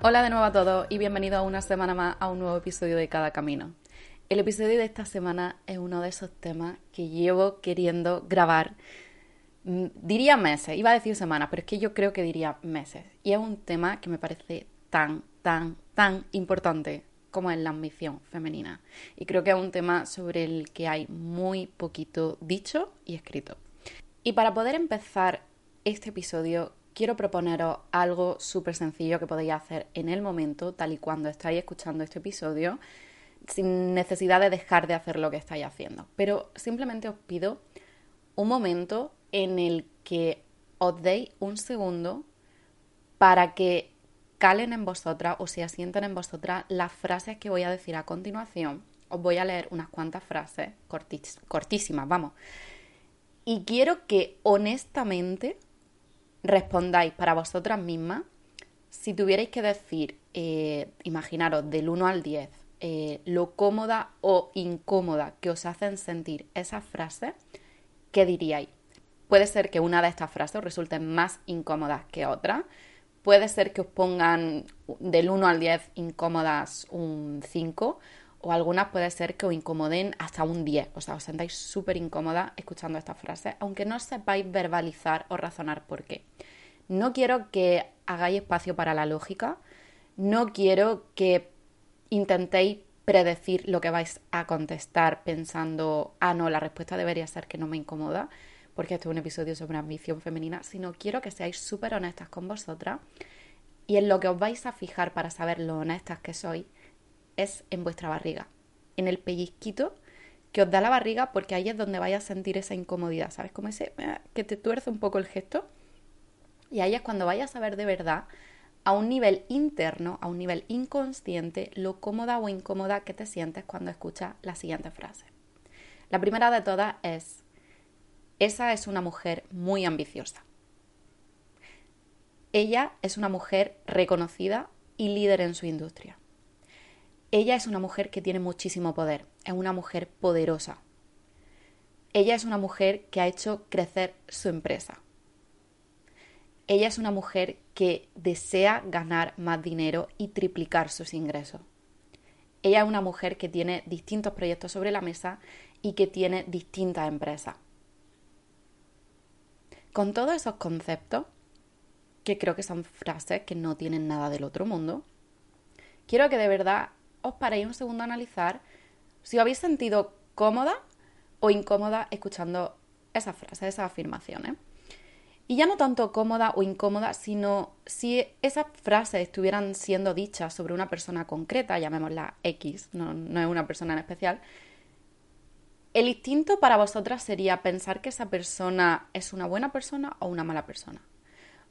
Hola de nuevo a todos y bienvenidos una semana más a un nuevo episodio de Cada Camino. El episodio de esta semana es uno de esos temas que llevo queriendo grabar, mm, diría meses, iba a decir semanas, pero es que yo creo que diría meses. Y es un tema que me parece tan, tan, tan importante como es la ambición femenina. Y creo que es un tema sobre el que hay muy poquito dicho y escrito. Y para poder empezar este episodio quiero proponeros algo súper sencillo que podéis hacer en el momento, tal y cuando estáis escuchando este episodio, sin necesidad de dejar de hacer lo que estáis haciendo. Pero simplemente os pido un momento en el que os deis un segundo para que calen en vosotras o se asienten en vosotras las frases que voy a decir a continuación. Os voy a leer unas cuantas frases cortísimas, vamos. Y quiero que honestamente respondáis para vosotras mismas si tuvierais que decir, eh, imaginaros, del 1 al 10, eh, lo cómoda o incómoda que os hacen sentir esas frases, ¿qué diríais? Puede ser que una de estas frases os resulte más incómoda que otra. Puede ser que os pongan del 1 al 10 incómodas un 5 o algunas puede ser que os incomoden hasta un 10. O sea, os sentáis súper incómoda escuchando estas frases, aunque no sepáis verbalizar o razonar por qué. No quiero que hagáis espacio para la lógica, no quiero que intentéis predecir lo que vais a contestar pensando, ah, no, la respuesta debería ser que no me incomoda, porque este es un episodio sobre ambición femenina, sino quiero que seáis súper honestas con vosotras y en lo que os vais a fijar para saber lo honestas que sois es en vuestra barriga, en el pellizquito que os da la barriga porque ahí es donde vais a sentir esa incomodidad, ¿sabes? Como ese eh, que te tuerce un poco el gesto. Y ahí es cuando vayas a ver de verdad a un nivel interno, a un nivel inconsciente, lo cómoda o incómoda que te sientes cuando escuchas la siguiente frase. La primera de todas es, esa es una mujer muy ambiciosa. Ella es una mujer reconocida y líder en su industria. Ella es una mujer que tiene muchísimo poder, es una mujer poderosa. Ella es una mujer que ha hecho crecer su empresa. Ella es una mujer que desea ganar más dinero y triplicar sus ingresos. Ella es una mujer que tiene distintos proyectos sobre la mesa y que tiene distintas empresas. Con todos esos conceptos, que creo que son frases que no tienen nada del otro mundo, quiero que de verdad os paréis un segundo a analizar si os habéis sentido cómoda o incómoda escuchando esas frases, esas afirmaciones. Y ya no tanto cómoda o incómoda, sino si esas frases estuvieran siendo dichas sobre una persona concreta, llamémosla X, no, no es una persona en especial, el instinto para vosotras sería pensar que esa persona es una buena persona o una mala persona.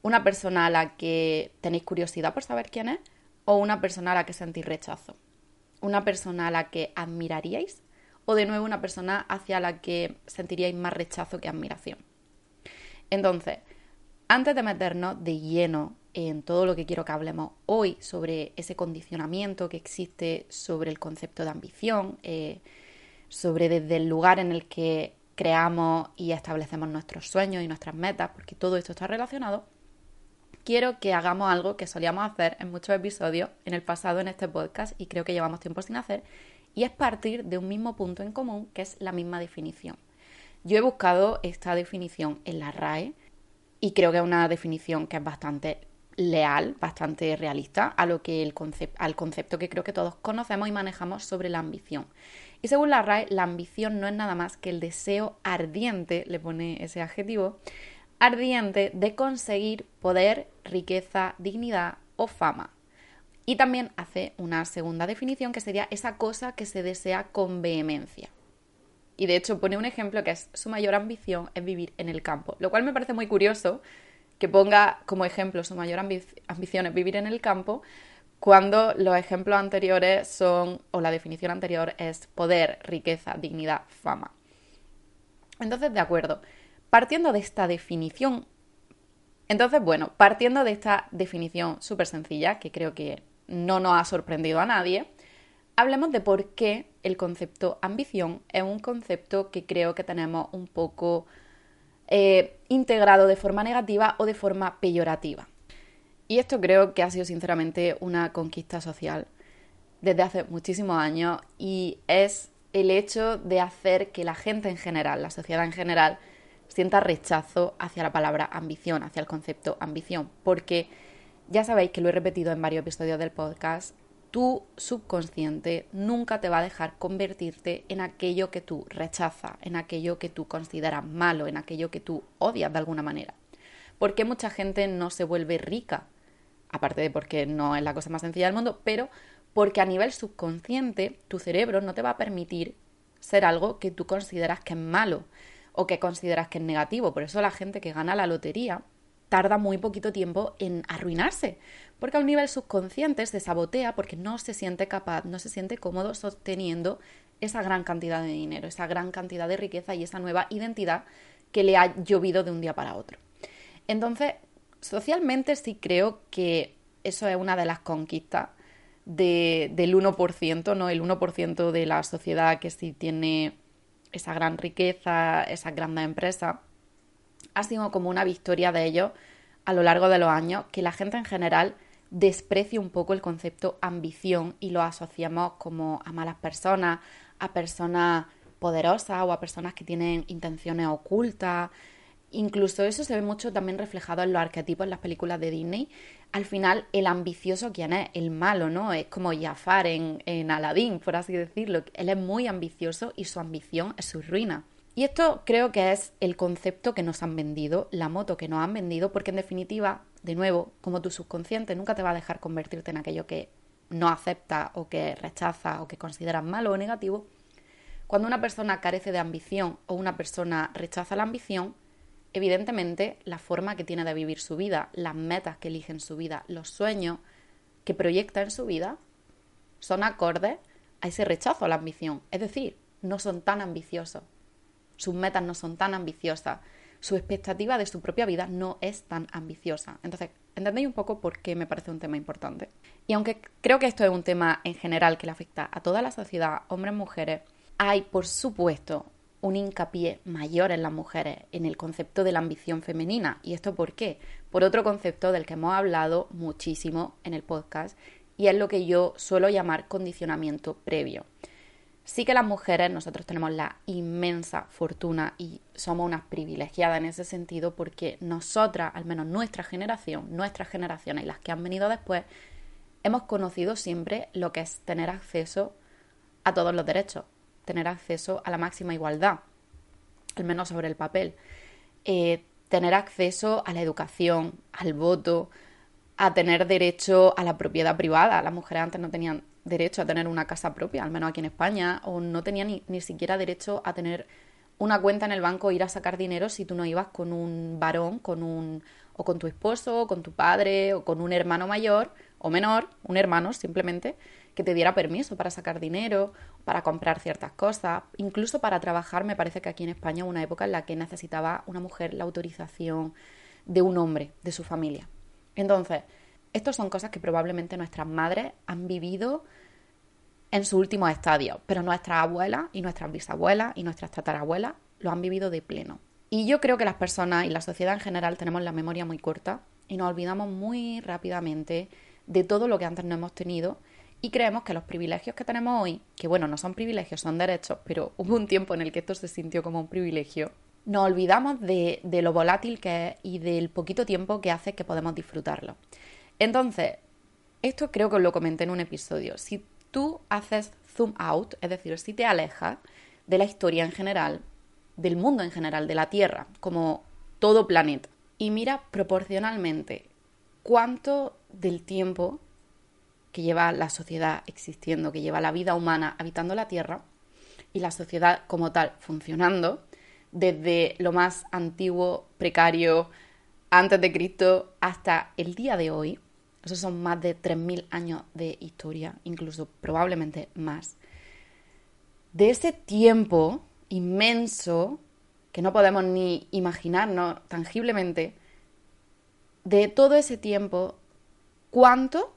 Una persona a la que tenéis curiosidad por saber quién es o una persona a la que sentís rechazo una persona a la que admiraríais o de nuevo una persona hacia la que sentiríais más rechazo que admiración. Entonces, antes de meternos de lleno en todo lo que quiero que hablemos hoy sobre ese condicionamiento que existe sobre el concepto de ambición, eh, sobre desde el lugar en el que creamos y establecemos nuestros sueños y nuestras metas, porque todo esto está relacionado, quiero que hagamos algo que solíamos hacer en muchos episodios en el pasado en este podcast y creo que llevamos tiempo sin hacer, y es partir de un mismo punto en común que es la misma definición. Yo he buscado esta definición en la RAE y creo que es una definición que es bastante leal, bastante realista a lo que el al concepto que creo que todos conocemos y manejamos sobre la ambición. Y según la RAE, la ambición no es nada más que el deseo ardiente, le pone ese adjetivo, ardiente de conseguir poder, riqueza, dignidad o fama. Y también hace una segunda definición que sería esa cosa que se desea con vehemencia. Y de hecho pone un ejemplo que es su mayor ambición es vivir en el campo, lo cual me parece muy curioso que ponga como ejemplo su mayor ambición es vivir en el campo cuando los ejemplos anteriores son, o la definición anterior es poder, riqueza, dignidad, fama. Entonces, de acuerdo, partiendo de esta definición, entonces, bueno, partiendo de esta definición súper sencilla, que creo que no nos ha sorprendido a nadie, hablemos de por qué el concepto ambición es un concepto que creo que tenemos un poco eh, integrado de forma negativa o de forma peyorativa. Y esto creo que ha sido sinceramente una conquista social desde hace muchísimos años y es el hecho de hacer que la gente en general, la sociedad en general, sienta rechazo hacia la palabra ambición, hacia el concepto ambición, porque ya sabéis que lo he repetido en varios episodios del podcast, tu subconsciente nunca te va a dejar convertirte en aquello que tú rechazas, en aquello que tú consideras malo, en aquello que tú odias de alguna manera. ¿Por qué mucha gente no se vuelve rica? Aparte de porque no es la cosa más sencilla del mundo, pero porque a nivel subconsciente tu cerebro no te va a permitir ser algo que tú consideras que es malo o que consideras que es negativo. Por eso la gente que gana la lotería tarda muy poquito tiempo en arruinarse, porque a un nivel subconsciente se sabotea porque no se siente capaz, no se siente cómodo sosteniendo esa gran cantidad de dinero, esa gran cantidad de riqueza y esa nueva identidad que le ha llovido de un día para otro. Entonces, socialmente sí creo que eso es una de las conquistas del 1%, ¿no? El 1% de la sociedad que sí tiene esa gran riqueza, esa grandes empresa, ha sido como una victoria de ellos a lo largo de los años, que la gente en general desprecia un poco el concepto ambición y lo asociamos como a malas personas, a personas poderosas o a personas que tienen intenciones ocultas, Incluso eso se ve mucho también reflejado en los arquetipos en las películas de Disney. Al final, el ambicioso, ¿quién es? El malo, ¿no? Es como Jafar en, en Aladdin, por así decirlo. Él es muy ambicioso y su ambición es su ruina. Y esto creo que es el concepto que nos han vendido, la moto que nos han vendido, porque en definitiva, de nuevo, como tu subconsciente nunca te va a dejar convertirte en aquello que no acepta o que rechaza o que consideras malo o negativo, cuando una persona carece de ambición o una persona rechaza la ambición, Evidentemente, la forma que tiene de vivir su vida, las metas que elige en su vida, los sueños que proyecta en su vida, son acordes a ese rechazo a la ambición. Es decir, no son tan ambiciosos. Sus metas no son tan ambiciosas. Su expectativa de su propia vida no es tan ambiciosa. Entonces, entendéis un poco por qué me parece un tema importante. Y aunque creo que esto es un tema en general que le afecta a toda la sociedad, hombres, mujeres, hay, por supuesto, un hincapié mayor en las mujeres, en el concepto de la ambición femenina. ¿Y esto por qué? Por otro concepto del que hemos hablado muchísimo en el podcast y es lo que yo suelo llamar condicionamiento previo. Sí que las mujeres, nosotros tenemos la inmensa fortuna y somos unas privilegiadas en ese sentido porque nosotras, al menos nuestra generación, nuestras generaciones y las que han venido después, hemos conocido siempre lo que es tener acceso a todos los derechos, tener acceso a la máxima igualdad, al menos sobre el papel. Eh, tener acceso a la educación, al voto, a tener derecho a la propiedad privada. Las mujeres antes no tenían derecho a tener una casa propia, al menos aquí en España, o no tenían ni, ni siquiera derecho a tener una cuenta en el banco, ir a sacar dinero si tú no ibas con un varón, con un o con tu esposo, o con tu padre, o con un hermano mayor o menor, un hermano simplemente, que te diera permiso para sacar dinero, para comprar ciertas cosas, incluso para trabajar. Me parece que aquí en España hubo una época en la que necesitaba una mujer la autorización de un hombre, de su familia. Entonces, estas son cosas que probablemente nuestras madres han vivido en su último estadio, pero nuestras abuelas y nuestras bisabuelas y nuestras tatarabuelas lo han vivido de pleno. Y yo creo que las personas y la sociedad en general tenemos la memoria muy corta y nos olvidamos muy rápidamente de todo lo que antes no hemos tenido y creemos que los privilegios que tenemos hoy, que bueno, no son privilegios, son derechos, pero hubo un tiempo en el que esto se sintió como un privilegio, nos olvidamos de, lo volátil que es y del poquito tiempo que hace que podemos disfrutarlo. Entonces, esto creo que os lo comenté en un episodio. Si tú haces zoom out, es decir, si te alejas de la historia en general, del mundo en general, de la Tierra, como todo planeta, y mira proporcionalmente cuánto del tiempo que lleva la sociedad existiendo, que lleva la vida humana habitando la Tierra y la sociedad como tal funcionando, desde lo más antiguo, precario, antes de Cristo, hasta el día de hoy. Esos son más de 3.000 años de historia, incluso probablemente más. De ese tiempo inmenso, que no podemos ni imaginarnos tangiblemente, de todo ese tiempo, ¿cuánto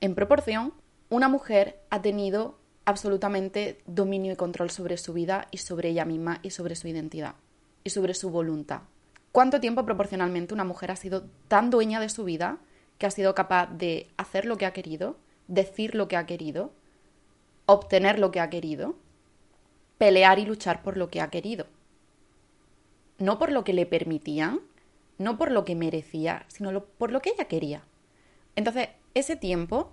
en proporción, una mujer ha tenido absolutamente dominio y control sobre su vida y sobre ella misma y sobre su identidad y sobre su voluntad. ¿Cuánto tiempo proporcionalmente una mujer ha sido tan dueña de su vida que ha sido capaz de hacer lo que ha querido, decir lo que ha querido, obtener lo que ha querido, pelear y luchar por lo que ha querido. No por lo que le permitían, no por lo que merecía, sino por lo que ella quería. Entonces, ese tiempo,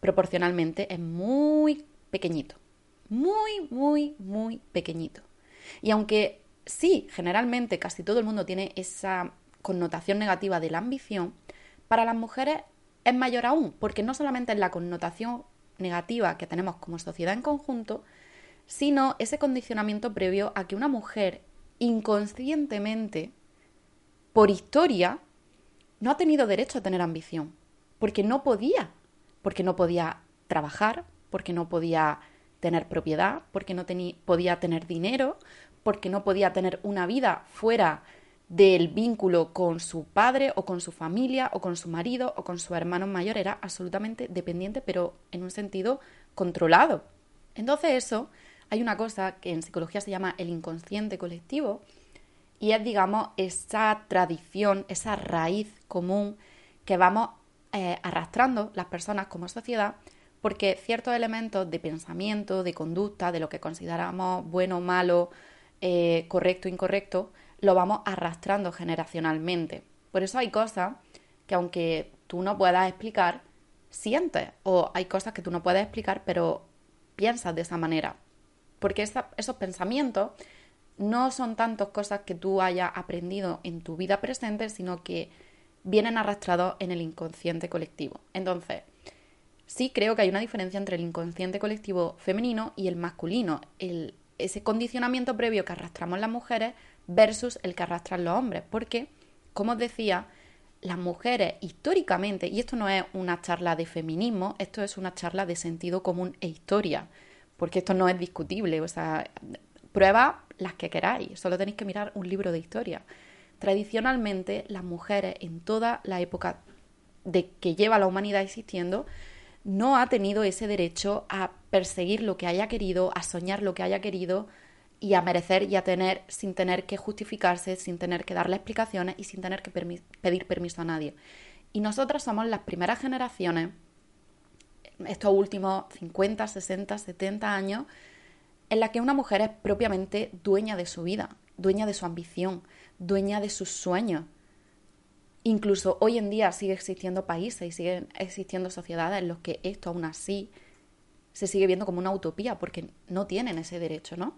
proporcionalmente, es muy pequeñito. Muy, muy, muy pequeñito. Y aunque sí, generalmente casi todo el mundo tiene esa connotación negativa de la ambición, para las mujeres es mayor aún, porque no solamente es la connotación negativa que tenemos como sociedad en conjunto, sino ese condicionamiento previo a que una mujer inconscientemente, por historia, no ha tenido derecho a tener ambición, porque no podía, porque no podía trabajar, porque no podía tener propiedad, porque no podía tener dinero, porque no podía tener una vida fuera del vínculo con su padre o con su familia o con su marido o con su hermano mayor, era absolutamente dependiente, pero en un sentido controlado. Entonces eso, hay una cosa que en psicología se llama el inconsciente colectivo y es, digamos, esa tradición, esa raíz común que vamos eh, arrastrando las personas como sociedad porque ciertos elementos de pensamiento, de conducta, de lo que consideramos bueno malo, eh, correcto incorrecto, lo vamos arrastrando generacionalmente. Por eso hay cosas que aunque tú no puedas explicar, sientes. O hay cosas que tú no puedes explicar, pero piensas de esa manera. Porque esos pensamientos no son tantas cosas que tú hayas aprendido en tu vida presente, sino que vienen arrastrados en el inconsciente colectivo. Entonces, sí creo que hay una diferencia entre el inconsciente colectivo femenino y el masculino. El, ese condicionamiento previo que arrastramos las mujeres versus el que arrastran los hombres. Porque, como os decía, las mujeres históricamente, y esto no es una charla de feminismo, esto es una charla de sentido común e historia, porque esto no es discutible, o sea, prueba las que queráis, solo tenéis que mirar un libro de historia. Tradicionalmente, las mujeres en toda la época de que lleva la humanidad existiendo, no ha tenido ese derecho a perseguir lo que haya querido, a soñar lo que haya querido, y a merecer y a tener sin tener que justificarse, sin tener que darle explicaciones y sin tener que pedir permiso a nadie. Y nosotras somos las primeras generaciones, estos últimos 50, 60, 70 años, en la que una mujer es propiamente dueña de su vida, dueña de su ambición, dueña de sus sueños. Incluso hoy en día sigue existiendo países y siguen existiendo sociedades en los que esto aún así se sigue viendo como una utopía porque no tienen ese derecho, ¿no?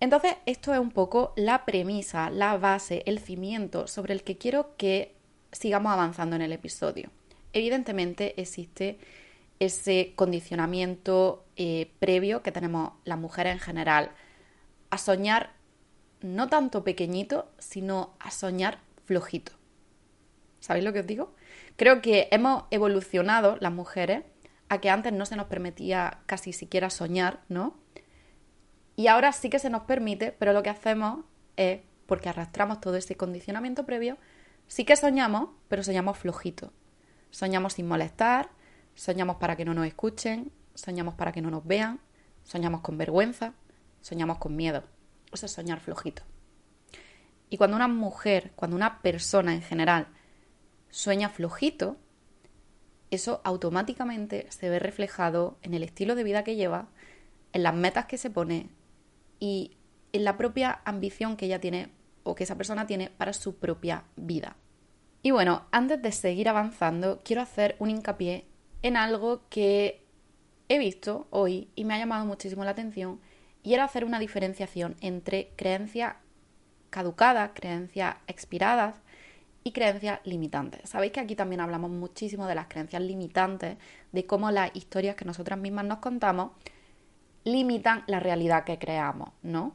Entonces, esto es un poco la premisa, la base, el cimiento sobre el que quiero que sigamos avanzando en el episodio. Evidentemente existe ese condicionamiento eh, previo que tenemos las mujeres en general a soñar no tanto pequeñito, sino a soñar flojito. ¿Sabéis lo que os digo? Creo que hemos evolucionado las mujeres a que antes no se nos permitía casi siquiera soñar, ¿no? Y ahora sí que se nos permite, pero lo que hacemos es, porque arrastramos todo ese condicionamiento previo, sí que soñamos, pero soñamos flojito. Soñamos sin molestar, soñamos para que no nos escuchen, soñamos para que no nos vean, soñamos con vergüenza, soñamos con miedo. Eso es soñar flojito. Y cuando una mujer, cuando una persona en general sueña flojito, eso automáticamente se ve reflejado en el estilo de vida que lleva, en las metas que se pone, y en la propia ambición que ella tiene o que esa persona tiene para su propia vida. Y bueno, antes de seguir avanzando, quiero hacer un hincapié en algo que he visto hoy y me ha llamado muchísimo la atención y era hacer una diferenciación entre creencias caducadas, creencias expiradas y creencias limitantes. Sabéis que aquí también hablamos muchísimo de las creencias limitantes, de cómo las historias que nosotras mismas nos contamos limitan la realidad que creamos, ¿no?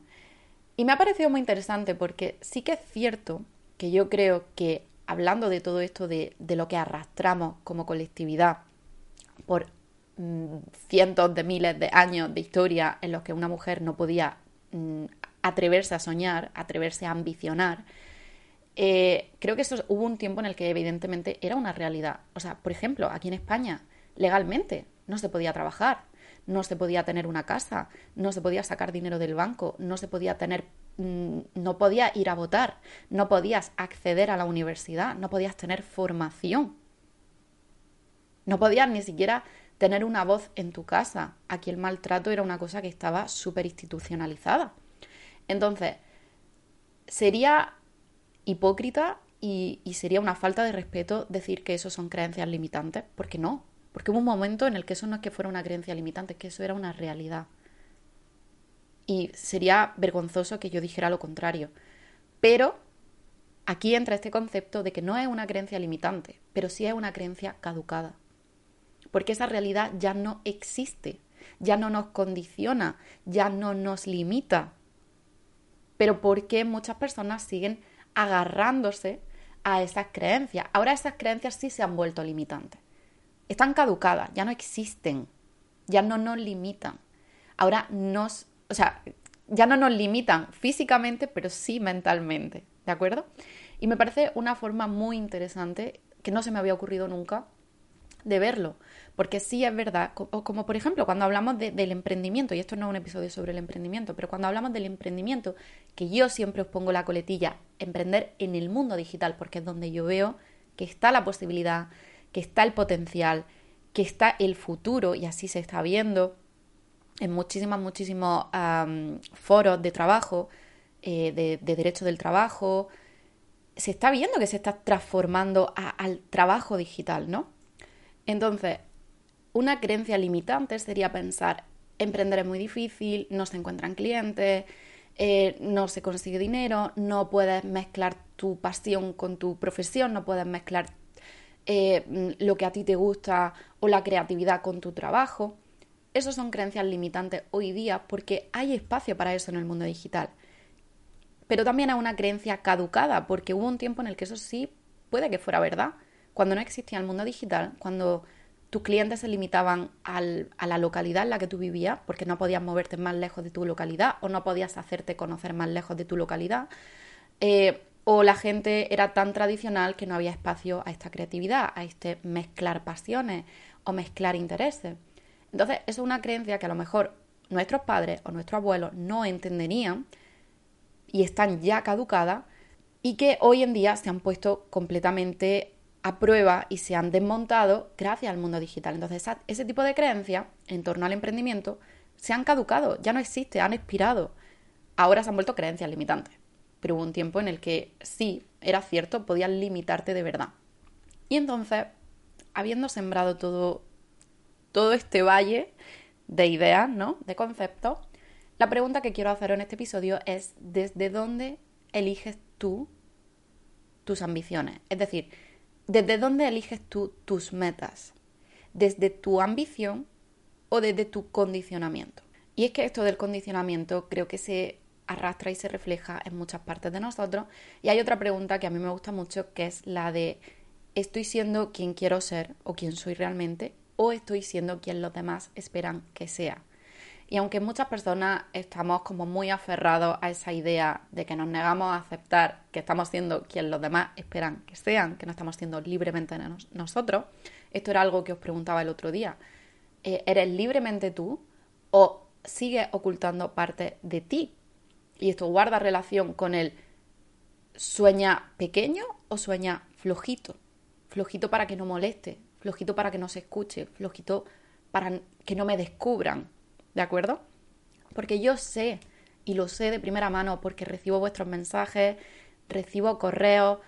Y me ha parecido muy interesante porque sí que es cierto que yo creo que hablando de todo esto de, lo que arrastramos como colectividad por cientos de miles de años de historia en los que una mujer no podía mm, atreverse a soñar, atreverse a ambicionar, eh, creo que eso hubo un tiempo en el que evidentemente era una realidad. O sea, por ejemplo, aquí en España, legalmente no se podía trabajar, no se podía tener una casa, no se podía sacar dinero del banco, no se podía tener, mm, no podía ir a votar, no podías acceder a la universidad, no podías tener formación. No podías ni siquiera tener una voz en tu casa. Aquí el maltrato era una cosa que estaba súper institucionalizada. Entonces, sería hipócrita y, sería una falta de respeto decir que eso son creencias limitantes, porque no. Porque hubo un momento en el que eso no es que fuera una creencia limitante, es que eso era una realidad. Y sería vergonzoso que yo dijera lo contrario. Pero aquí entra este concepto de que no es una creencia limitante, pero sí es una creencia caducada. Porque esa realidad ya no existe, ya no nos condiciona, ya no nos limita. Pero ¿por qué muchas personas siguen agarrándose a esas creencias. Ahora esas creencias sí se han vuelto limitantes. Están caducadas, ya no existen, ya no nos limitan. Ahora nos, o sea, ya no nos limitan físicamente, pero sí mentalmente, ¿de acuerdo? Y me parece una forma muy interesante que no se me había ocurrido nunca de verlo, porque sí es verdad, como, por ejemplo cuando hablamos del emprendimiento, y esto no es un episodio sobre el emprendimiento, pero cuando hablamos del emprendimiento, que yo siempre os pongo la coletilla, emprender en el mundo digital, porque es donde yo veo que está la posibilidad, que está el potencial, que está el futuro, y así se está viendo en muchísimos, muchísimos foros de trabajo, eh, de, de derecho del trabajo, se está viendo que se está transformando al trabajo digital, ¿no? Entonces, una creencia limitante sería pensar, emprender es muy difícil, no se encuentran clientes, eh, no se consigue dinero, no puedes mezclar tu pasión con tu profesión, no puedes mezclar eh, lo que a ti te gusta o la creatividad con tu trabajo. Esas son creencias limitantes hoy día porque hay espacio para eso en el mundo digital. Pero también hay una creencia caducada porque hubo un tiempo en el que eso sí puede que fuera verdad. Cuando no existía el mundo digital, cuando tus clientes se limitaban a la localidad en la que tú vivías, porque no podías moverte más lejos de tu localidad o no podías hacerte conocer más lejos de tu localidad, eh, o la gente era tan tradicional que no había espacio a esta creatividad, a este mezclar pasiones o mezclar intereses. Entonces, eso es una creencia que a lo mejor nuestros padres o nuestros abuelos no entenderían y están ya caducadas y que hoy en día se han puesto completamente a prueba y se han desmontado gracias al mundo digital. Entonces, ese tipo de creencias en torno al emprendimiento se han caducado, ya no existe, han expirado. Ahora se han vuelto creencias limitantes. Pero hubo un tiempo en el que sí, era cierto, podían limitarte de verdad. Y entonces, habiendo sembrado todo, todo este valle de ideas, ¿no? De conceptos, la pregunta que quiero hacer en este episodio es: ¿desde dónde eliges tú tus ambiciones? Es decir, ¿Desde dónde eliges tú tus metas? ¿Desde tu ambición o desde tu condicionamiento? Y es que esto del condicionamiento creo que se arrastra y se refleja en muchas partes de nosotros. Y hay otra pregunta que a mí me gusta mucho, que es la de ¿estoy siendo quien quiero ser o quien soy realmente? ¿O estoy siendo quien los demás esperan que sea? Y aunque muchas personas estamos como muy aferrados a esa idea de que nos negamos a aceptar que estamos siendo quien los demás esperan que sean, que no estamos siendo libremente nosotros, esto era algo que os preguntaba el otro día. Eh, ¿Eres libremente tú o sigues ocultando parte de ti? Y esto guarda relación con el sueña pequeño o sueña flojito. Flojito para que no moleste, flojito para que no se escuche, flojito para que no me descubran, ¿de acuerdo? Porque yo sé, y lo sé de primera mano, porque recibo vuestros mensajes, recibo correos,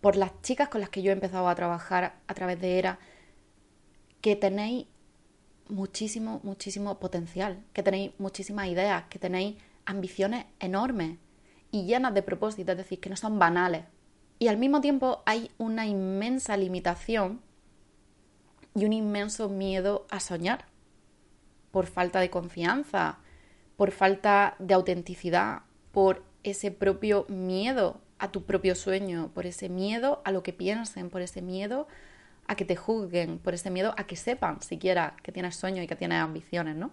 por las chicas con las que yo he empezado a trabajar a través de ERA, que tenéis muchísimo, muchísimo potencial, que tenéis muchísimas ideas, que tenéis ambiciones enormes y llenas de propósitos, es decir, que no son banales. Y al mismo tiempo hay una inmensa limitación y un inmenso miedo a soñar por falta de confianza, por falta de autenticidad, por ese propio miedo a tu propio sueño, por ese miedo a lo que piensen, por ese miedo a que te juzguen, por ese miedo a que sepan siquiera que tienes sueños y que tienes ambiciones, ¿no?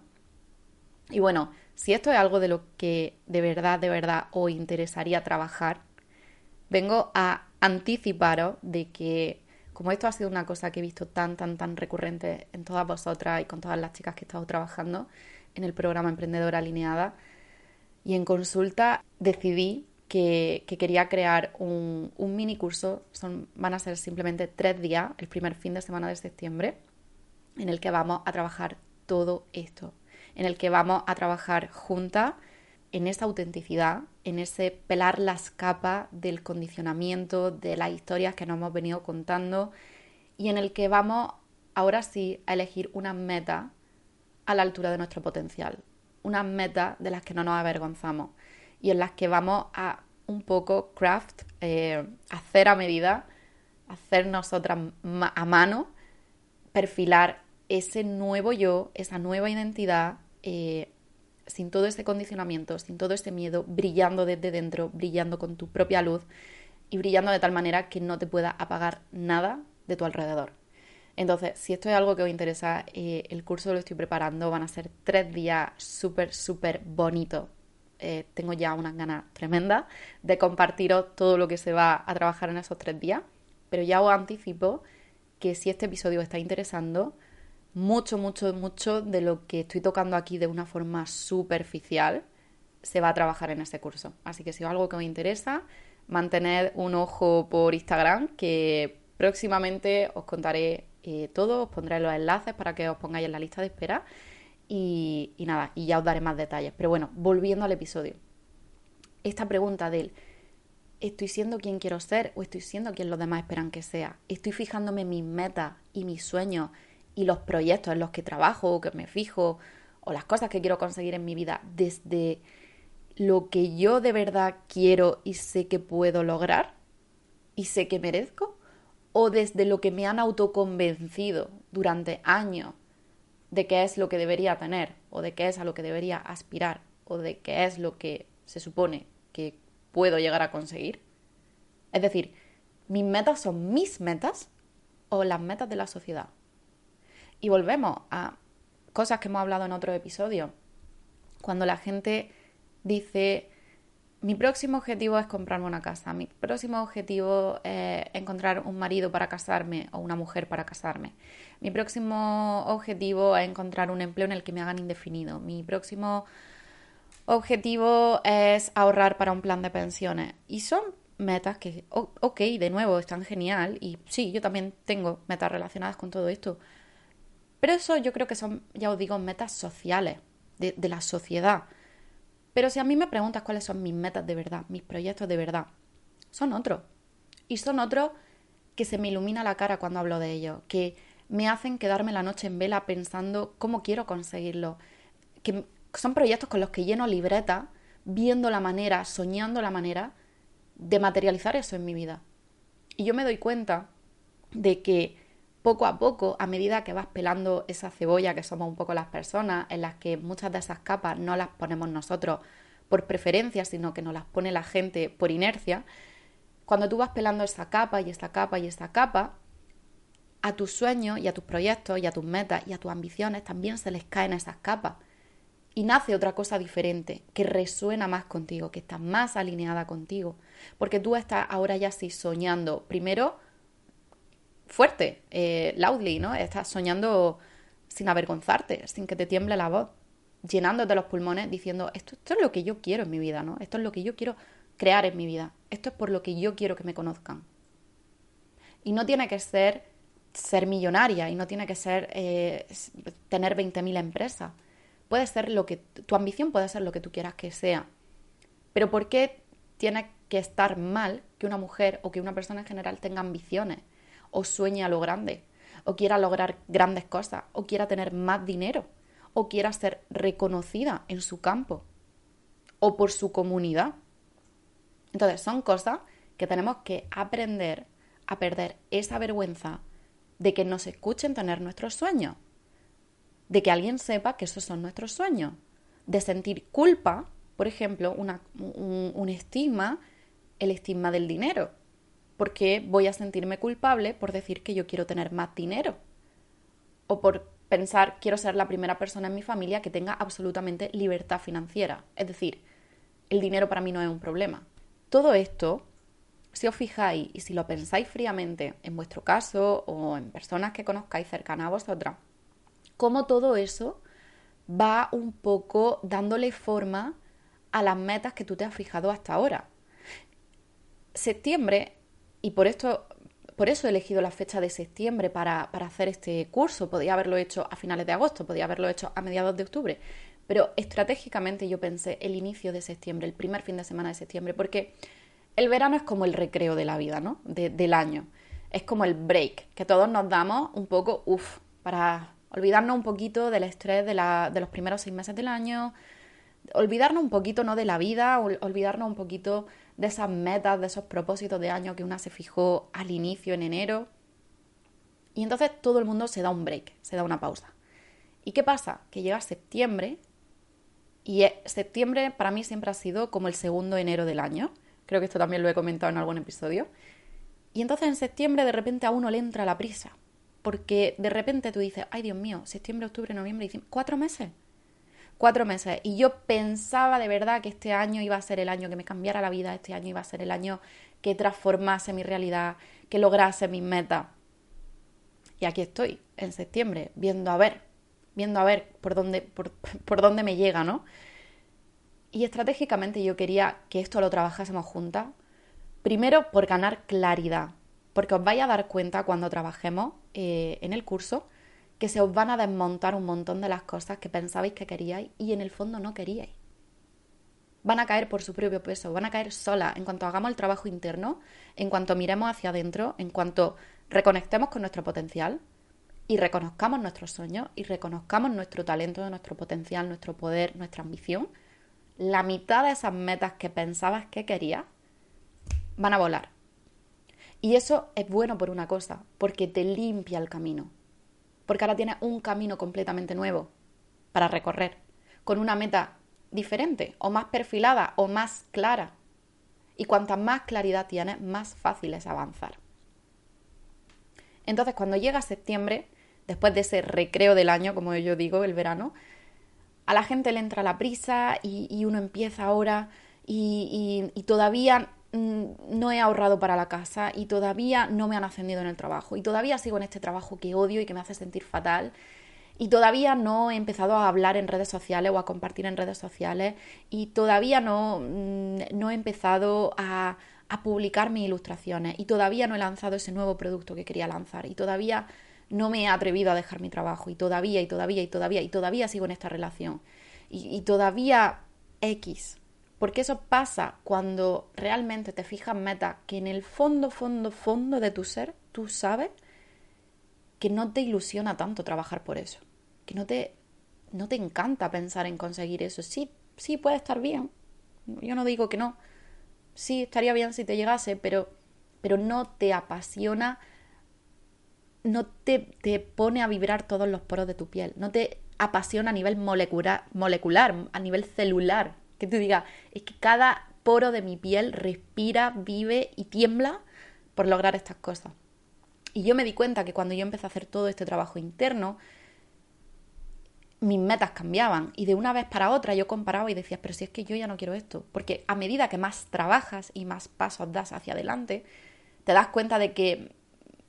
Y bueno, si esto es algo de lo que de verdad, de verdad os interesaría trabajar, vengo a anticiparos de que como esto ha sido una cosa que he visto tan, tan, tan recurrente en todas vosotras y con todas las chicas que he estado trabajando en el programa Emprendedora Alineada, y en consulta decidí que, quería crear un, mini curso, son, van a ser simplemente tres días, el primer fin de semana de septiembre, en el que vamos a trabajar todo esto, en el que vamos a trabajar juntas en esa autenticidad, en ese pelar las capas del condicionamiento, de las historias que nos hemos venido contando y en el que vamos ahora sí a elegir una meta a la altura de nuestro potencial, unas metas de las que no nos avergonzamos y en las que vamos a un poco craft, eh, hacer a medida, hacer nosotras a mano, perfilar ese nuevo yo, esa nueva identidad, eh, sin todo ese condicionamiento, sin todo ese miedo, brillando desde dentro, brillando con tu propia luz y brillando de tal manera que no te pueda apagar nada de tu alrededor. Entonces, si esto es algo que os interesa, eh, el curso lo estoy preparando, van a ser tres días súper, súper bonitos. Eh, tengo ya unas ganas tremendas de compartiros todo lo que se va a trabajar en esos tres días, pero ya os anticipo que si este episodio os está interesando, mucho, mucho, mucho de lo que estoy tocando aquí de una forma superficial se va a trabajar en ese curso. Así que si algo que os interesa, mantened un ojo por Instagram que próximamente os contaré eh, todo, os pondré los enlaces para que os pongáis en la lista de espera y, nada, y ya os daré más detalles. Pero bueno, volviendo al episodio. Esta pregunta del ¿estoy siendo quien quiero ser o estoy siendo quien los demás esperan que sea? ¿Estoy fijándome mis metas y mis sueños y los proyectos en los que trabajo o que me fijo o las cosas que quiero conseguir en mi vida desde lo que yo de verdad quiero y sé que puedo lograr y sé que merezco o desde lo que me han autoconvencido durante años de qué es lo que debería tener o de qué es a lo que debería aspirar o de qué es lo que se supone que puedo llegar a conseguir. Es decir, mis metas son mis metas o las metas de la sociedad. Y volvemos a cosas que hemos hablado en otro episodio. Cuando la gente dice, mi próximo objetivo es comprarme una casa, mi próximo objetivo es encontrar un marido para casarme o una mujer para casarme, mi próximo objetivo es encontrar un empleo en el que me hagan indefinido, mi próximo objetivo es ahorrar para un plan de pensiones. Y son metas que, ok, de nuevo, están genial y sí, yo también tengo metas relacionadas con todo esto. Pero eso yo creo que son, ya os digo, metas sociales, de, la sociedad pero si a mí me preguntas cuáles son mis metas de verdad, mis proyectos de verdad, son otros. Y son otros que se me ilumina la cara cuando hablo de ellos, que me hacen quedarme la noche en vela pensando cómo quiero conseguirlo. Que son proyectos con los que lleno libreta, viendo la manera, soñando la manera de materializar eso en mi vida. Y yo me doy cuenta de que poco a poco, a medida que vas pelando esa cebolla que somos un poco las personas, en las que muchas de esas capas no las ponemos nosotros por preferencia, sino que nos las pone la gente por inercia, cuando tú vas pelando esa capa y esa capa y esa capa, a tus sueños y a tus proyectos y a tus metas y a tus ambiciones también se les caen esas capas. Y nace otra cosa diferente, que resuena más contigo, que está más alineada contigo. Porque tú estás ahora ya sí soñando, primero, fuerte, eh, loudly, ¿no? Estás soñando sin avergonzarte, sin que te tiemble la voz, llenándote los pulmones diciendo, esto, esto es lo que yo quiero en mi vida, ¿no? Esto es lo que yo quiero crear en mi vida. Esto es por lo que yo quiero que me conozcan. Y no tiene que ser ser millonaria y no tiene que ser eh, tener 20.000 empresas. Puede ser lo que tu ambición puede ser lo que tú quieras que sea. Pero ¿por qué tiene que estar mal que una mujer o que una persona en general tenga ambiciones? O sueña a lo grande, o quiera lograr grandes cosas, o quiera tener más dinero, o quiera ser reconocida en su campo, o por su comunidad. Entonces, son cosas que tenemos que aprender a perder esa vergüenza de que nos escuchen tener nuestros sueños, de que alguien sepa que esos son nuestros sueños, de sentir culpa, por ejemplo, un, un estigma, el estigma del dinero porque voy a sentirme culpable por decir que yo quiero tener más dinero. O por pensar, quiero ser la primera persona en mi familia que tenga absolutamente libertad financiera. Es decir, el dinero para mí no es un problema. Todo esto, si os fijáis y si lo pensáis fríamente en vuestro caso o en personas que conozcáis cercanas a vosotras, cómo todo eso va un poco dándole forma a las metas que tú te has fijado hasta ahora. Septiembre y por esto, por eso he elegido la fecha de septiembre para, hacer este curso. Podía haberlo hecho a finales de agosto, podía haberlo hecho a mediados de octubre. Pero estratégicamente yo pensé el inicio de septiembre, el primer fin de semana de septiembre, porque el verano es como el recreo de la vida, ¿no? del año. Es como el break, que todos nos damos un poco, uff, para olvidarnos un poquito del estrés de, de los primeros seis meses del año, olvidarnos un poquito, ¿no? De la vida, olvidarnos un poquito de esas metas, de esos propósitos de año que una se fijó al inicio en enero. Y entonces todo el mundo se da un break, se da una pausa. ¿Y qué pasa? Que llega septiembre y e, septiembre para mí siempre ha sido como el segundo enero del año. Creo que esto también lo he comentado en algún episodio. Y entonces en septiembre de repente a uno le entra la prisa. Porque de repente tú dices, ay Dios mío, septiembre, octubre, noviembre, diciembre, cuatro meses cuatro meses. Y yo pensaba de verdad que este año iba a ser el año que me cambiara la vida, este año iba a ser el año que transformase mi realidad, que lograse mis metas. Y aquí estoy, en septiembre, viendo a ver, viendo a ver por dónde, por, por dónde me llega, ¿no? Y estratégicamente yo quería que esto lo trabajásemos juntas. Primero por ganar claridad, porque os vais a dar cuenta cuando trabajemos eh, en el curso que se os van a desmontar un montón de las cosas que pensabais que queríais y en el fondo no queríais. Van a caer por su propio peso, van a caer solas en cuanto hagamos el trabajo interno, en cuanto miremos hacia adentro, en cuanto reconectemos con nuestro potencial y reconozcamos nuestros sueños y reconozcamos nuestro talento, nuestro potencial, nuestro poder, nuestra ambición. La mitad de esas metas que pensabas que querías van a volar. Y eso es bueno por una cosa, porque te limpia el camino porque ahora tienes un camino completamente nuevo para recorrer, con una meta diferente o más perfilada o más clara. Y cuanta más claridad tienes, más fácil es avanzar. Entonces, cuando llega septiembre, después de ese recreo del año, como yo digo, el verano, a la gente le entra la prisa y, uno empieza ahora y, todavía no he ahorrado para la casa y todavía no me han ascendido en el trabajo. Y todavía sigo en este trabajo que odio y que me hace sentir fatal. Y todavía no he empezado a hablar en redes sociales o a compartir en redes sociales. Y todavía no, mm, no he empezado a, a publicar mis ilustraciones. Y todavía no he lanzado ese nuevo producto que quería lanzar. Y todavía no me he atrevido a dejar mi trabajo. Y todavía y todavía y todavía y todavía sigo en esta relación. Y, y todavía X porque eso pasa cuando realmente te fijas metas que en el fondo, fondo, fondo de tu ser tú sabes que no te ilusiona tanto trabajar por eso, que no te, no te encanta pensar en conseguir eso. Sí, sí puede estar bien, yo no digo que no, sí estaría bien si te llegase, pero, pero no te apasiona, no te, te pone a vibrar todos los poros de tu piel, no te apasiona a nivel molecular, molecular a nivel celular, que tú digas, es que cada poro de mi piel respira, vive y tiembla por lograr estas cosas. Y yo me di cuenta que cuando yo empecé a hacer todo este trabajo interno, mis metas cambiaban y de una vez para otra yo comparaba y decía, pero si es que yo ya no quiero esto, porque a medida que más trabajas y más pasos das hacia adelante, te das cuenta de que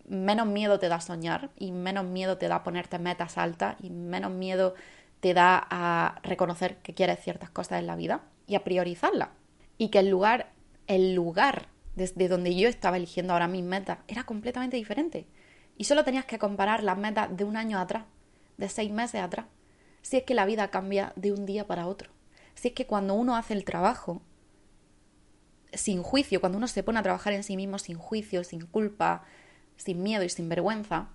menos miedo te da soñar y menos miedo te da ponerte metas altas y menos miedo te da a reconocer que quieres ciertas cosas en la vida y a priorizarlas. Y que el lugar, el lugar desde donde yo estaba eligiendo ahora mis metas era completamente diferente. Y solo tenías que comparar las metas de un año atrás, de seis meses atrás. Si es que la vida cambia de un día para otro. Si es que cuando uno hace el trabajo sin juicio, cuando uno se pone a trabajar en sí mismo sin juicio, sin culpa, sin miedo y sin vergüenza,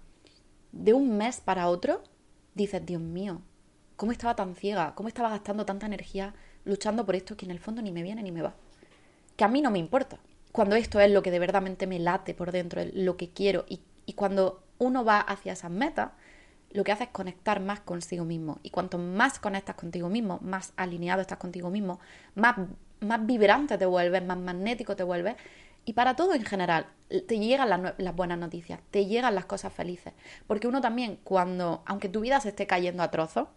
de un mes para otro, dices, Dios mío, ¿Cómo estaba tan ciega? ¿Cómo estaba gastando tanta energía luchando por esto que en el fondo ni me viene ni me va? Que a mí no me importa. Cuando esto es lo que de verdad me late por dentro, lo que quiero, y, cuando uno va hacia esas metas, lo que hace es conectar más consigo mismo. Y cuanto más conectas contigo mismo, más alineado estás contigo mismo, más, más vibrante te vuelves, más magnético te vuelves. Y para todo en general, te llegan las, las, buenas noticias, te llegan las cosas felices. Porque uno también, cuando, aunque tu vida se esté cayendo a trozos,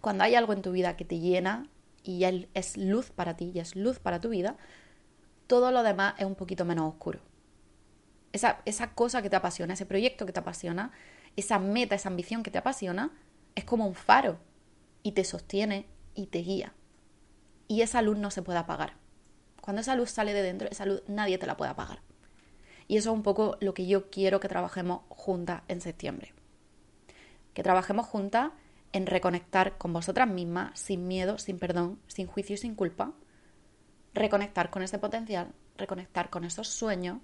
cuando hay algo en tu vida que te llena y es luz para ti y es luz para tu vida, todo lo demás es un poquito menos oscuro. Esa, esa cosa que te apasiona, ese proyecto que te apasiona, esa meta, esa ambición que te apasiona, es como un faro y te sostiene y te guía. Y esa luz no se puede apagar. Cuando esa luz sale de dentro, esa luz nadie te la puede apagar. Y eso es un poco lo que yo quiero que trabajemos juntas en septiembre. Que trabajemos juntas en reconectar con vosotras mismas, sin miedo, sin perdón, sin juicio y sin culpa. Reconectar con ese potencial, reconectar con esos sueños.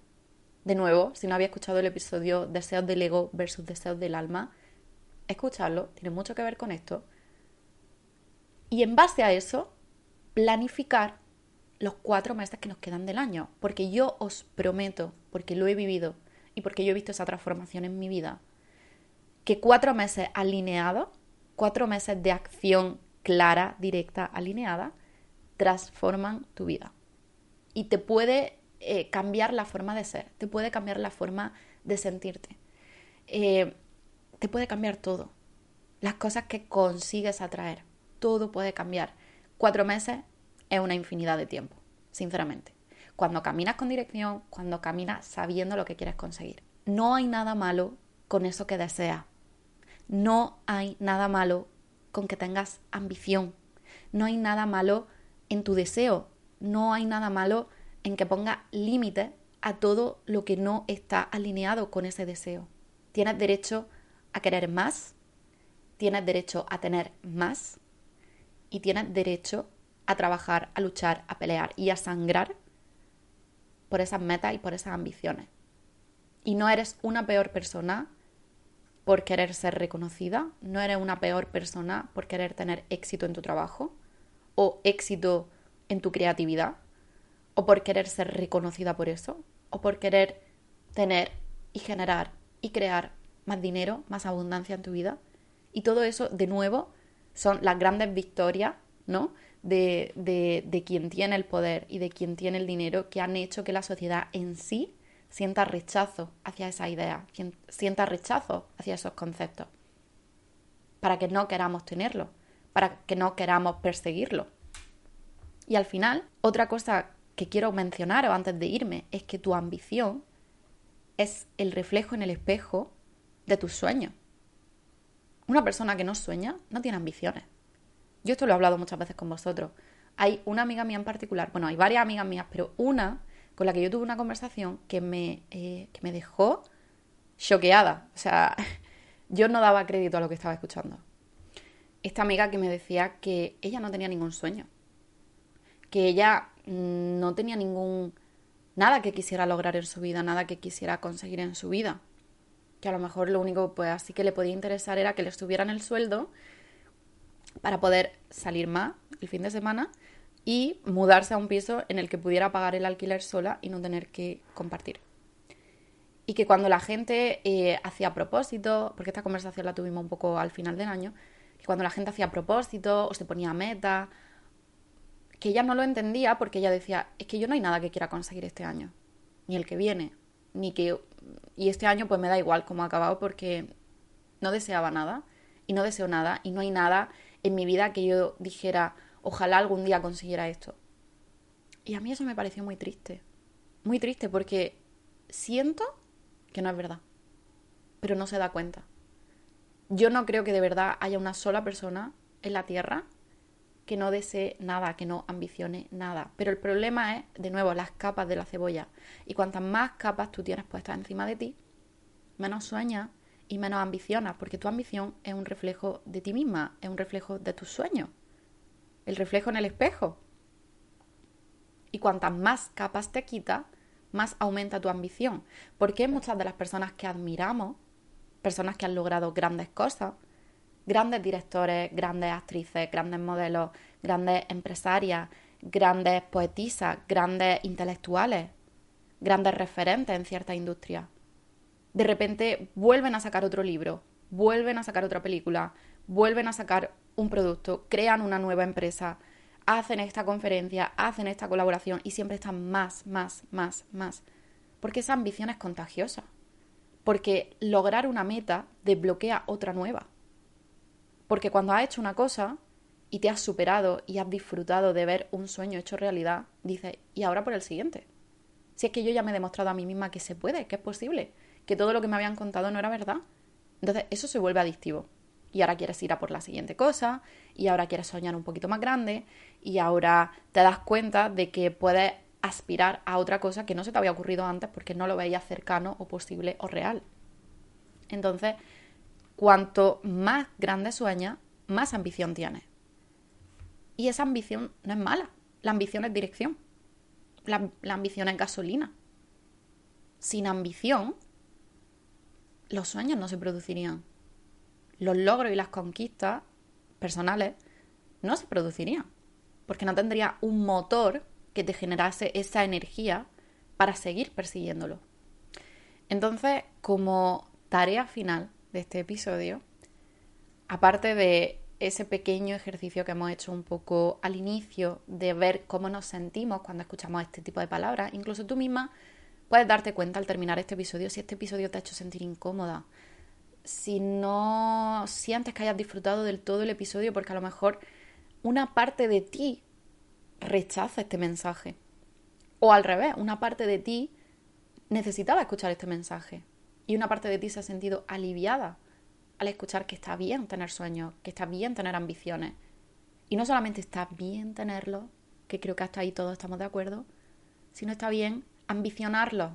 De nuevo, si no había escuchado el episodio Deseos del ego versus deseos del alma, escucharlo, tiene mucho que ver con esto. Y en base a eso, planificar los cuatro meses que nos quedan del año. Porque yo os prometo, porque lo he vivido y porque yo he visto esa transformación en mi vida, que cuatro meses alineados, cuatro meses de acción clara, directa, alineada, transforman tu vida. Y te puede eh, cambiar la forma de ser, te puede cambiar la forma de sentirte. Eh, te puede cambiar todo. Las cosas que consigues atraer, todo puede cambiar. Cuatro meses es una infinidad de tiempo, sinceramente. Cuando caminas con dirección, cuando caminas sabiendo lo que quieres conseguir. No hay nada malo con eso que deseas. No hay nada malo con que tengas ambición. No hay nada malo en tu deseo. No hay nada malo en que pongas límites a todo lo que no está alineado con ese deseo. Tienes derecho a querer más, tienes derecho a tener más y tienes derecho a trabajar, a luchar, a pelear y a sangrar por esas metas y por esas ambiciones. Y no eres una peor persona por querer ser reconocida, no eres una peor persona por querer tener éxito en tu trabajo o éxito en tu creatividad o por querer ser reconocida por eso o por querer tener y generar y crear más dinero, más abundancia en tu vida. Y todo eso, de nuevo, son las grandes victorias, ¿no? De, de, quien tiene el poder y de quien tiene el dinero que han hecho que la sociedad en sí sienta rechazo hacia esa idea, sienta rechazo hacia esos conceptos, para que no queramos tenerlo, para que no queramos perseguirlo. Y al final, otra cosa que quiero mencionar antes de irme es que tu ambición es el reflejo en el espejo de tus sueños. Una persona que no sueña no tiene ambiciones. Yo esto lo he hablado muchas veces con vosotros. Hay una amiga mía en particular, bueno, hay varias amigas mías, pero una con la que yo tuve una conversación que me, eh, que me dejó choqueada. O sea, yo no daba crédito a lo que estaba escuchando. Esta amiga que me decía que ella no tenía ningún sueño, que ella mm, no tenía ningún nada que quisiera lograr en su vida, nada que quisiera conseguir en su vida que a lo mejor lo único pues así que le podía interesar era que le estuvieran el sueldo para poder salir más el fin de semana y mudarse a un piso en el que pudiera pagar el alquiler sola y no tener que compartir. Y que cuando la gente eh, hacía propósito, porque esta conversación la tuvimos un poco al final del año, que cuando la gente hacía propósito o se ponía meta, que ella no lo entendía porque ella decía, es que yo no hay nada que quiera conseguir este año, ni el que viene, ni que y este año pues me da igual cómo ha acabado porque no deseaba nada y no deseo nada y no hay nada en mi vida que yo dijera, ojalá algún día consiguiera esto. Y a mí eso me pareció muy triste. Muy triste porque siento que no es verdad, pero no se da cuenta. Yo no creo que de verdad haya una sola persona en la Tierra que no desee nada, que no ambicione nada. Pero el problema es, de nuevo, las capas de la cebolla. Y cuantas más capas tú tienes puestas encima de ti, menos sueñas y menos ambicionas, porque tu ambición es un reflejo de ti misma, es un reflejo de tus sueños, el reflejo en el espejo. Y cuantas más capas te quitas, más aumenta tu ambición. Porque muchas de las personas que admiramos, personas que han logrado grandes cosas, grandes directores, grandes actrices, grandes modelos, grandes empresarias, grandes poetisas, grandes intelectuales, grandes referentes en cierta industria. De repente vuelven a sacar otro libro, vuelven a sacar otra película, vuelven a sacar un producto, crean una nueva empresa, hacen esta conferencia, hacen esta colaboración y siempre están más, más, más, más. Porque esa ambición es contagiosa. Porque lograr una meta desbloquea otra nueva. Porque cuando has hecho una cosa y te has superado y has disfrutado de ver un sueño hecho realidad, dices, ¿y ahora por el siguiente? Si es que yo ya me he demostrado a mí misma que se puede, que es posible, que todo lo que me habían contado no era verdad. Entonces eso se vuelve adictivo. Y ahora quieres ir a por la siguiente cosa, y ahora quieres soñar un poquito más grande, y ahora te das cuenta de que puedes aspirar a otra cosa que no se te había ocurrido antes porque no lo veías cercano o posible o real. Entonces, cuanto más grande sueñas, más ambición tienes. Y esa ambición no es mala. La ambición es dirección. La, la ambición es gasolina. Sin ambición, los sueños no se producirían. Los logros y las conquistas personales no se producirían. Porque no tendría un motor que te generase esa energía para seguir persiguiéndolo. Entonces, como tarea final de este episodio, aparte de ese pequeño ejercicio que hemos hecho un poco al inicio de ver cómo nos sentimos cuando escuchamos este tipo de palabras, incluso tú misma puedes darte cuenta al terminar este episodio si este episodio te ha hecho sentir incómoda, si no sientes que hayas disfrutado del todo el episodio porque a lo mejor una parte de ti rechaza este mensaje. O al revés, una parte de ti necesitaba escuchar este mensaje. Y una parte de ti se ha sentido aliviada al escuchar que está bien tener sueños, que está bien tener ambiciones. Y no solamente está bien tenerlos, que creo que hasta ahí todos estamos de acuerdo, sino está bien ambicionarlos,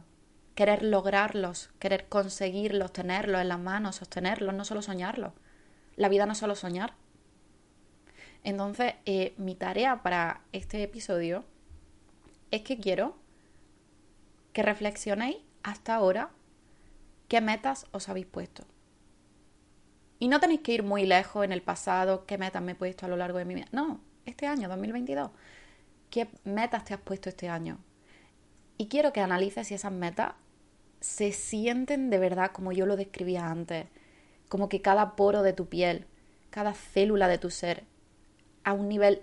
querer lograrlos, querer conseguirlos, tenerlos en las manos, sostenerlos, no solo soñarlos. La vida no es solo soñar, entonces, eh, mi tarea para este episodio es que quiero que reflexionéis hasta ahora qué metas os habéis puesto. Y no tenéis que ir muy lejos en el pasado, qué metas me he puesto a lo largo de mi vida. No, este año, 2022. ¿Qué metas te has puesto este año? Y quiero que analices si esas metas se sienten de verdad como yo lo describía antes. Como que cada poro de tu piel, cada célula de tu ser a un nivel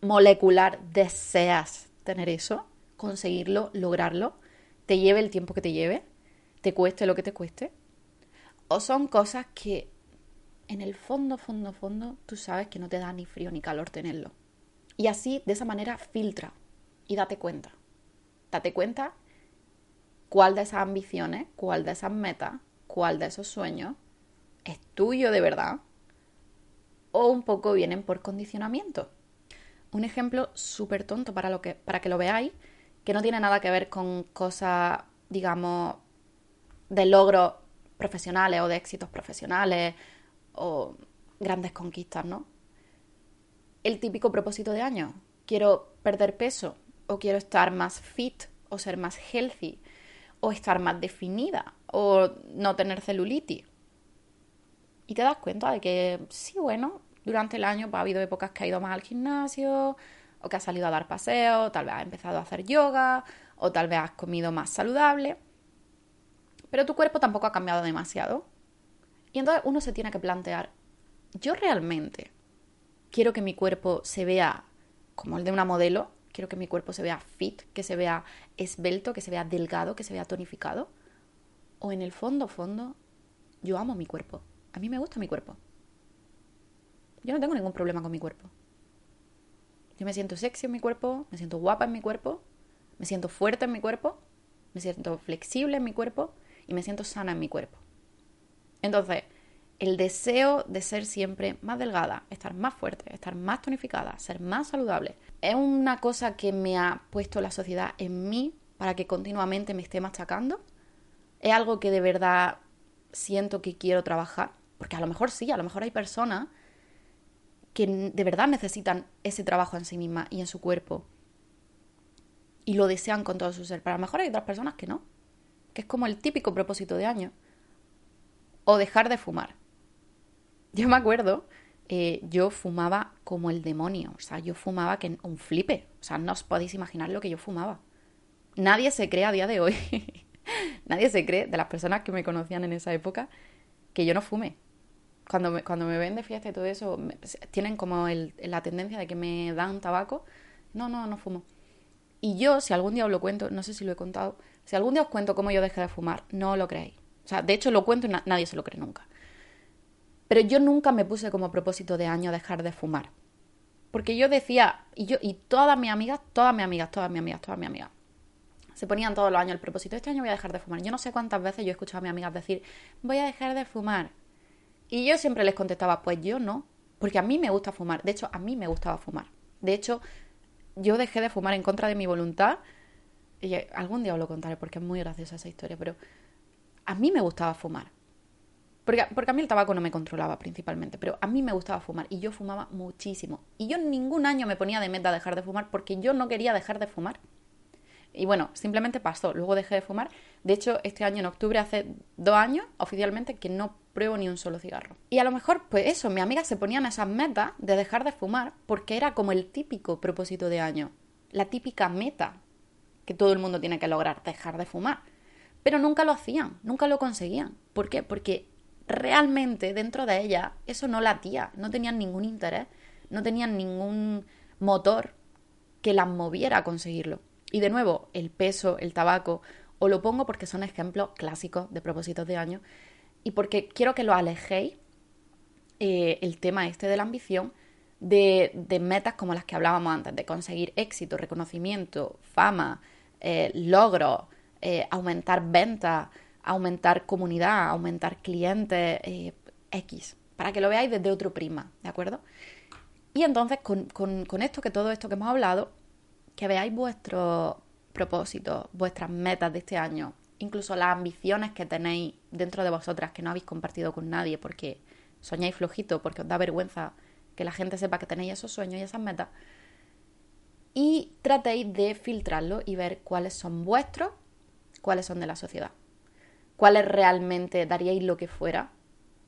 molecular deseas tener eso, conseguirlo, lograrlo, te lleve el tiempo que te lleve, te cueste lo que te cueste, o son cosas que en el fondo, fondo, fondo, tú sabes que no te da ni frío ni calor tenerlo. Y así, de esa manera, filtra y date cuenta. Date cuenta cuál de esas ambiciones, cuál de esas metas, cuál de esos sueños es tuyo de verdad o un poco vienen por condicionamiento. Un ejemplo súper tonto para, lo que, para que lo veáis, que no tiene nada que ver con cosas, digamos, de logros profesionales o de éxitos profesionales o grandes conquistas, ¿no? El típico propósito de año. Quiero perder peso o quiero estar más fit o ser más healthy o estar más definida o no tener celulitis y te das cuenta de que sí, bueno, durante el año pues, ha habido épocas que ha ido más al gimnasio, o que has salido a dar paseo, tal vez has empezado a hacer yoga, o tal vez has comido más saludable, pero tu cuerpo tampoco ha cambiado demasiado. Y entonces uno se tiene que plantear, ¿yo realmente quiero que mi cuerpo se vea como el de una modelo? Quiero que mi cuerpo se vea fit, que se vea esbelto, que se vea delgado, que se vea tonificado. O en el fondo, fondo, yo amo mi cuerpo. A mí me gusta mi cuerpo. Yo no tengo ningún problema con mi cuerpo. Yo me siento sexy en mi cuerpo, me siento guapa en mi cuerpo, me siento fuerte en mi cuerpo, me siento flexible en mi cuerpo y me siento sana en mi cuerpo. Entonces, el deseo de ser siempre más delgada, estar más fuerte, estar más tonificada, ser más saludable, es una cosa que me ha puesto la sociedad en mí para que continuamente me esté machacando. Es algo que de verdad siento que quiero trabajar. Porque a lo mejor sí, a lo mejor hay personas que de verdad necesitan ese trabajo en sí misma y en su cuerpo. Y lo desean con todo su ser. Pero a lo mejor hay otras personas que no. Que es como el típico propósito de año. O dejar de fumar. Yo me acuerdo, eh, yo fumaba como el demonio. O sea, yo fumaba que un flipe. O sea, no os podéis imaginar lo que yo fumaba. Nadie se cree a día de hoy. Nadie se cree de las personas que me conocían en esa época que yo no fume cuando me, cuando me ven de fiesta y todo eso, tienen como la tendencia de que me dan tabaco. No, no, no fumo. Y yo, si algún día os lo cuento, no sé si lo he contado, si algún día os cuento cómo yo dejé de fumar, no lo creéis. O sea, de hecho lo cuento y nadie se lo cree nunca. Pero yo nunca me puse como propósito de año dejar de fumar. Porque yo decía, y yo, y todas mis amigas, todas mis amigas, todas mis amigas, todas mis amigas, se ponían todos los años el propósito, este año voy a dejar de fumar. Yo no sé cuántas veces yo he escuchado a mis amigas decir, voy a dejar de fumar. Y yo siempre les contestaba, pues yo no, porque a mí me gusta fumar. De hecho, a mí me gustaba fumar. De hecho, yo dejé de fumar en contra de mi voluntad y algún día os lo contaré porque es muy graciosa esa historia, pero a mí me gustaba fumar. Porque, a mí el tabaco no me controlaba principalmente, pero a mí me gustaba fumar y yo fumaba muchísimo. Y yo ningún año me ponía de meta dejar de fumar porque yo no quería dejar de fumar. Y bueno, simplemente pasó, luego dejé de fumar. De hecho, este año en octubre, hace dos años, oficialmente, que no pruebo ni un solo cigarro. Y a lo mejor, pues eso, mi amiga se ponían esas metas de dejar de fumar porque era como el típico propósito de año, la típica meta que todo el mundo tiene que lograr, dejar de fumar. Pero nunca lo hacían, nunca lo conseguían. ¿Por qué? Porque realmente dentro de ella eso no latía, no tenían ningún interés, no tenían ningún motor que las moviera a conseguirlo. Y de nuevo, el peso, el tabaco, o lo pongo porque son ejemplos clásicos de propósitos de año y porque quiero que lo alejéis eh, el tema este de la ambición de, metas como las que hablábamos antes, de conseguir éxito, reconocimiento, fama, eh, logro, eh, aumentar ventas, aumentar comunidad, aumentar clientes, X, para que lo veáis desde otro prima, ¿de acuerdo? Y entonces con, con esto, que todo esto que hemos hablado, que veáis vuestros propósitos, vuestras metas de este año, incluso las ambiciones que tenéis dentro de vosotras que no habéis compartido con nadie porque soñáis flojito, porque os da vergüenza que la gente sepa que tenéis esos sueños y esas metas. Y tratéis de filtrarlo y ver cuáles son vuestros, cuáles son de la sociedad. Cuáles realmente daríais lo que fuera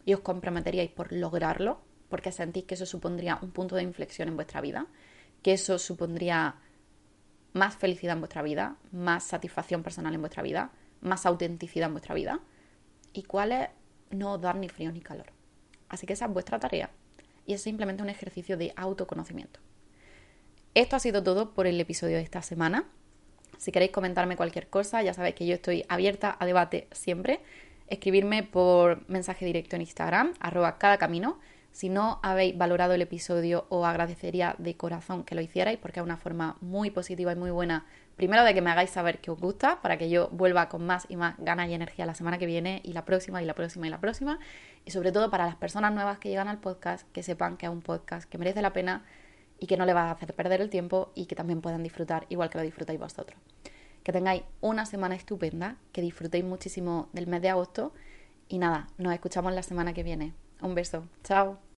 y os comprometeríais por lograrlo, porque sentís que eso supondría un punto de inflexión en vuestra vida, que eso supondría más felicidad en vuestra vida, más satisfacción personal en vuestra vida, más autenticidad en vuestra vida y cuáles no dar ni frío ni calor. Así que esa es vuestra tarea y es simplemente un ejercicio de autoconocimiento. Esto ha sido todo por el episodio de esta semana. Si queréis comentarme cualquier cosa, ya sabéis que yo estoy abierta a debate siempre. Escribirme por mensaje directo en Instagram, arroba cada camino. Si no habéis valorado el episodio, os agradecería de corazón que lo hicierais porque es una forma muy positiva y muy buena, primero de que me hagáis saber que os gusta, para que yo vuelva con más y más ganas y energía la semana que viene y la próxima y la próxima y la próxima. Y sobre todo para las personas nuevas que llegan al podcast, que sepan que es un podcast que merece la pena y que no le va a hacer perder el tiempo y que también puedan disfrutar igual que lo disfrutáis vosotros. Que tengáis una semana estupenda, que disfrutéis muchísimo del mes de agosto y nada, nos escuchamos la semana que viene. Un beso. Chao.